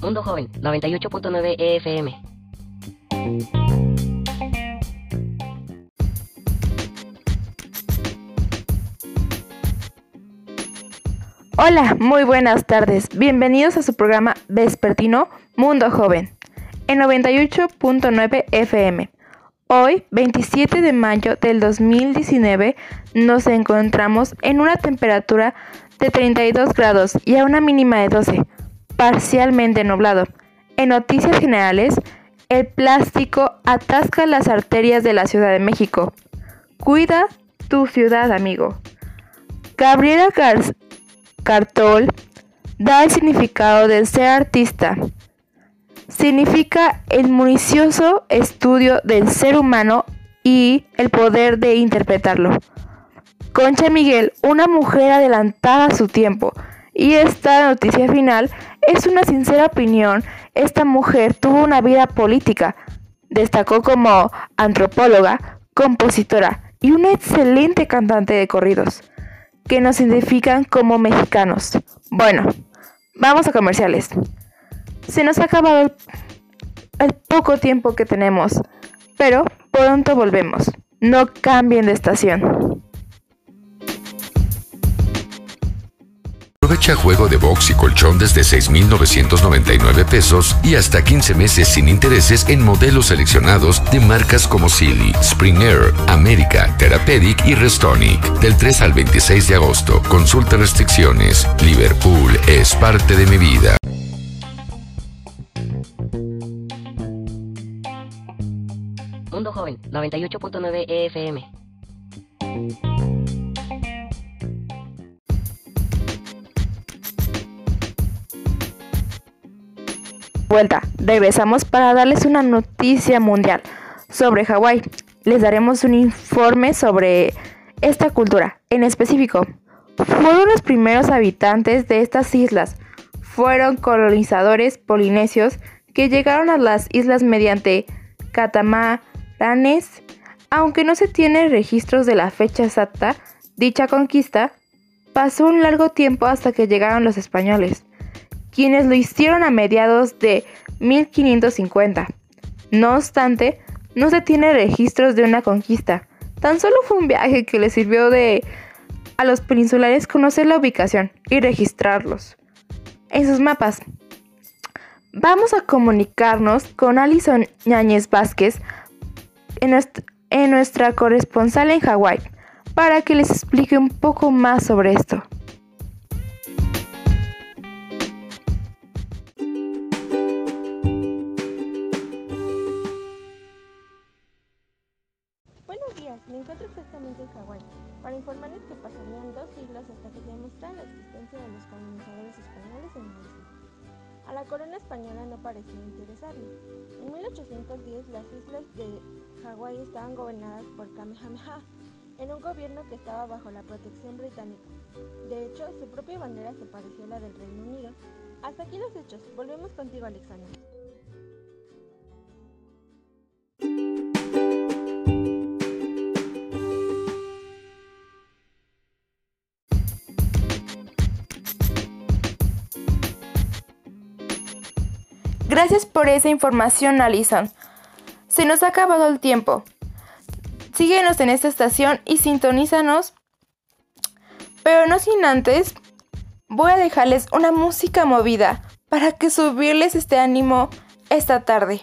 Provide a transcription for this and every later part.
Mundo Joven, 98.9 EFM. Hola, muy buenas tardes. Bienvenidos a su programa vespertino Mundo Joven en 98.9 FM. Hoy, 27 de mayo del 2019, nos encontramos en una temperatura de 32 grados y a una mínima de 12, parcialmente nublado. En noticias generales, el plástico atasca las arterias de la Ciudad de México. Cuida tu ciudad, amigo. Gabriela Cartol da el significado de ser artista significa el municioso estudio del ser humano y el poder de interpretarlo. Concha Miguel, una mujer adelantada a su tiempo. Y esta noticia final es una sincera opinión. Esta mujer tuvo una vida política. Destacó como antropóloga, compositora y una excelente cantante de corridos, que nos identifican como mexicanos. Bueno, vamos a comerciales. Se nos ha acabado el, poco tiempo que tenemos, pero pronto volvemos. No cambien de estación. Aprovecha juego de box y colchón desde 6,999 pesos y hasta 15 meses sin intereses en modelos seleccionados de marcas como Silly, Spring Air, América, Therapeutic y Restonic. Del 3 al 26 de agosto. Consulta restricciones. Liverpool es parte de mi vida. Mundo Joven, 98.9 EFM. Vuelta, regresamos para darles una noticia mundial sobre Hawái. Les daremos un informe sobre esta cultura. En específico, fueron los primeros habitantes de estas islas. Fueron colonizadores polinesios que llegaron a las islas mediante catamá aunque no se tienen registros de la fecha exacta, dicha conquista pasó un largo tiempo hasta que llegaron los españoles, quienes lo hicieron a mediados de 1550. No obstante, no se tiene registros de una conquista, tan solo fue un viaje que les sirvió de a los peninsulares conocer la ubicación y registrarlos en sus mapas. Vamos a comunicarnos con Alison Ñáñez Vázquez, en nuestra, corresponsal en Hawái para que les explique un poco más sobre esto. Me encuentro exactamente en Hawái para informarles que pasarían dos siglos hasta que se demostrara la existencia de los colonizadores españoles en la isla. A la corona española no parecía interesarle. En 1810 las islas de Hawái estaban gobernadas por Kamehameha, en un gobierno que estaba bajo la protección británica. De hecho, su propia bandera se pareció a la del Reino Unido. Hasta aquí los hechos. Volvemos contigo, Alexandra. Gracias por esa información, Alison. Se nos ha acabado el tiempo. Síguenos en esta estación y sintonízanos. Pero no sin antes, voy a dejarles una música movida para que subirles este ánimo esta tarde.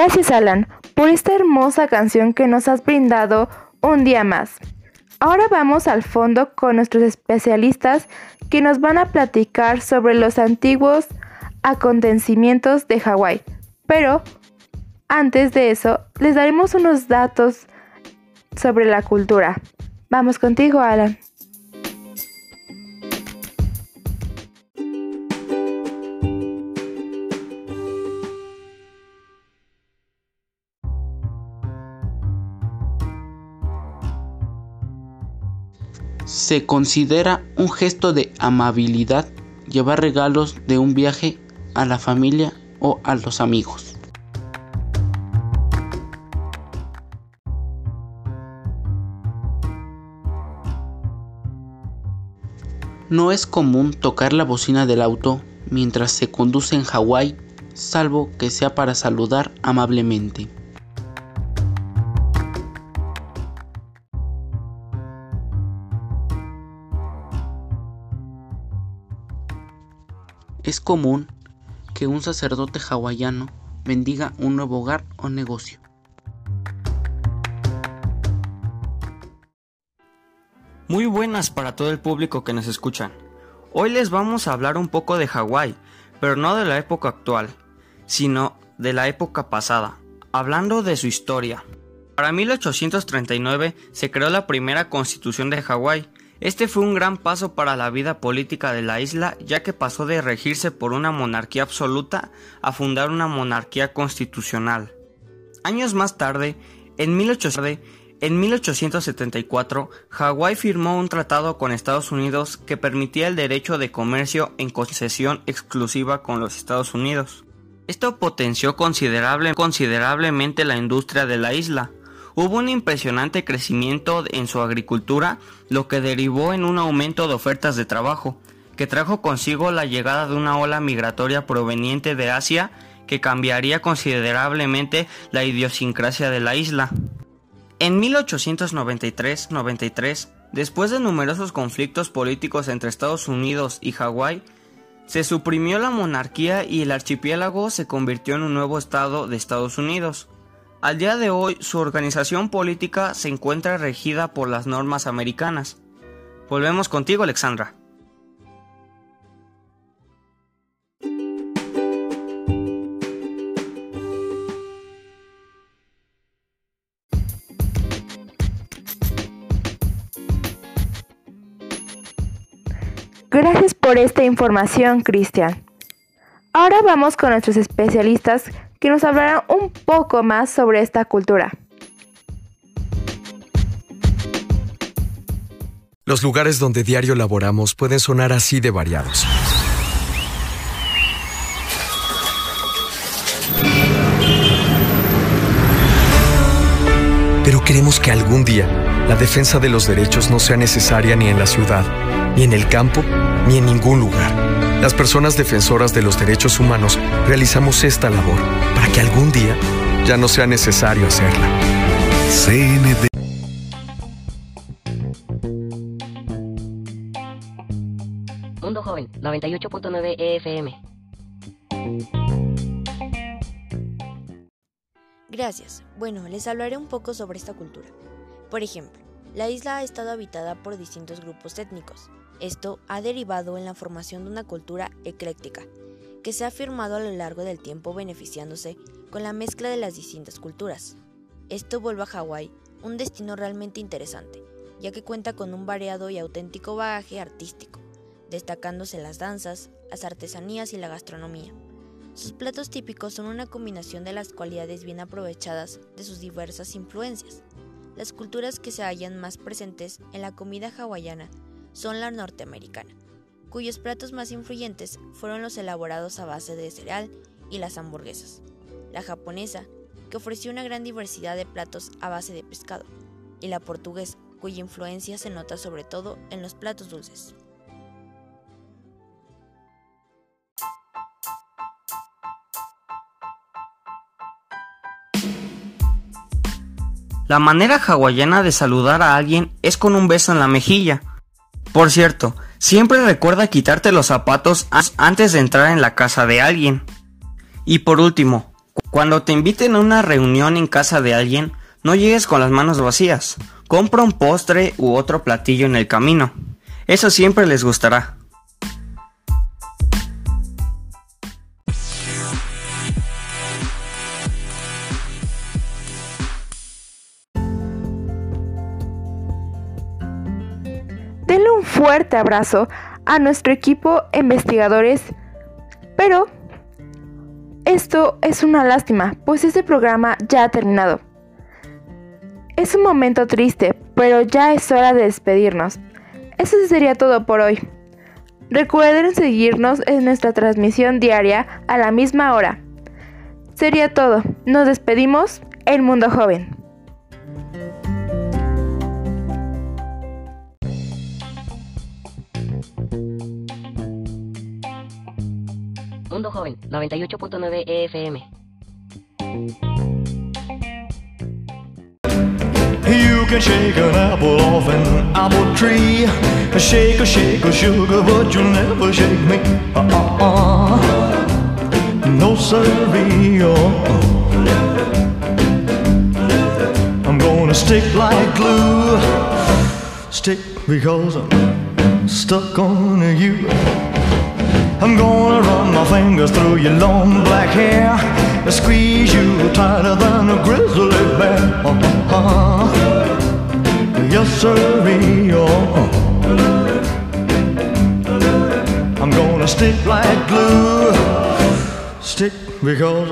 Gracias Alan por esta hermosa canción que nos has brindado un día más. Ahora vamos al fondo con nuestros especialistas que nos van a platicar sobre los antiguos acontecimientos de Hawái. Pero antes de eso, les daremos unos datos sobre la cultura. Vamos contigo, Alan. Se considera un gesto de amabilidad llevar regalos de un viaje a la familia o a los amigos. No es común tocar la bocina del auto mientras se conduce en Hawái, salvo que sea para saludar amablemente. Es común que un sacerdote hawaiano bendiga un nuevo hogar o negocio. Muy buenas para todo el público que nos escuchan. Hoy les vamos a hablar un poco de Hawái, pero no de la época actual, sino de la época pasada, hablando de su historia. Para 1839 se creó la primera constitución de Hawái. Este fue un gran paso para la vida política de la isla, ya que pasó de regirse por una monarquía absoluta a fundar una monarquía constitucional. Años más tarde, en 1800 en 1874, Hawái firmó un tratado con Estados Unidos que permitía el derecho de comercio en concesión exclusiva con los Estados Unidos. Esto potenció considerable- considerablemente la industria de la isla. Hubo un impresionante crecimiento en su agricultura, lo que derivó en un aumento de ofertas de trabajo, que trajo consigo la llegada de una ola migratoria proveniente de Asia que cambiaría considerablemente la idiosincrasia de la isla. En 1893-93, después de numerosos conflictos políticos entre Estados Unidos y Hawái, se suprimió la monarquía y el archipiélago se convirtió en un nuevo estado de Estados Unidos. Al día de hoy, su organización política se encuentra regida por las normas americanas. Volvemos contigo, Alexandra. Gracias por esta información, Cristian. Ahora vamos con nuestros especialistas que nos hablarán un poco más sobre esta cultura. Los lugares donde diario laboramos pueden sonar así de variados. Pero queremos que algún día la defensa de los derechos no sea necesaria ni en la ciudad, ni en el campo, ni en ningún lugar. Las personas defensoras de los derechos humanos realizamos esta labor para que algún día ya no sea necesario hacerla. CND. Mundo Joven 98.9 EFM. Gracias. Bueno, les hablaré un poco sobre esta cultura. Por ejemplo, la isla ha estado habitada por distintos grupos étnicos. Esto ha derivado en la formación de una cultura ecléctica, que se ha firmado a lo largo del tiempo beneficiándose con la mezcla de las distintas culturas. Esto vuelve a Hawái un destino realmente interesante, ya que cuenta con un variado y auténtico bagaje artístico, destacándose las danzas, las artesanías y la gastronomía. Sus platos típicos son una combinación de las cualidades bien aprovechadas de sus diversas influencias. Las culturas que se hallan más presentes en la comida hawaiana son la norteamericana, cuyos platos más influyentes fueron los elaborados a base de cereal y las hamburguesas. La japonesa, que ofreció una gran diversidad de platos a base de pescado, y la portuguesa, cuya influencia se nota sobre todo en los platos dulces. La manera hawaiana de saludar a alguien es con un beso en la mejilla. Por cierto, siempre recuerda quitarte los zapatos antes de entrar en la casa de alguien. Y por último, cuando te inviten a una reunión en casa de alguien, no llegues con las manos vacías. Compra un postre u otro platillo en el camino. Eso siempre les gustará. Fuerte abrazo a nuestro equipo investigadores, pero esto es una lástima, pues este programa ya ha terminado. Es un momento triste, pero ya es hora de despedirnos. Eso sería todo por hoy. Recuerden seguirnos en nuestra transmisión diaria a la misma hora. Sería todo. Nos despedimos. El Mundo Joven. Mundo Joven, 98.9 EFM. You can shake an apple off an apple tree. Shake a shake a sugar, but you'll never shake me. Uh-uh. No siree. I'm gonna stick like glue. Stick because I'm stuck on you. I'm gonna run my fingers through your long black hair and squeeze you tighter than a grizzly bear. Uh-huh. Yes, sirree. Oh. I'm gonna stick like glue. Stick because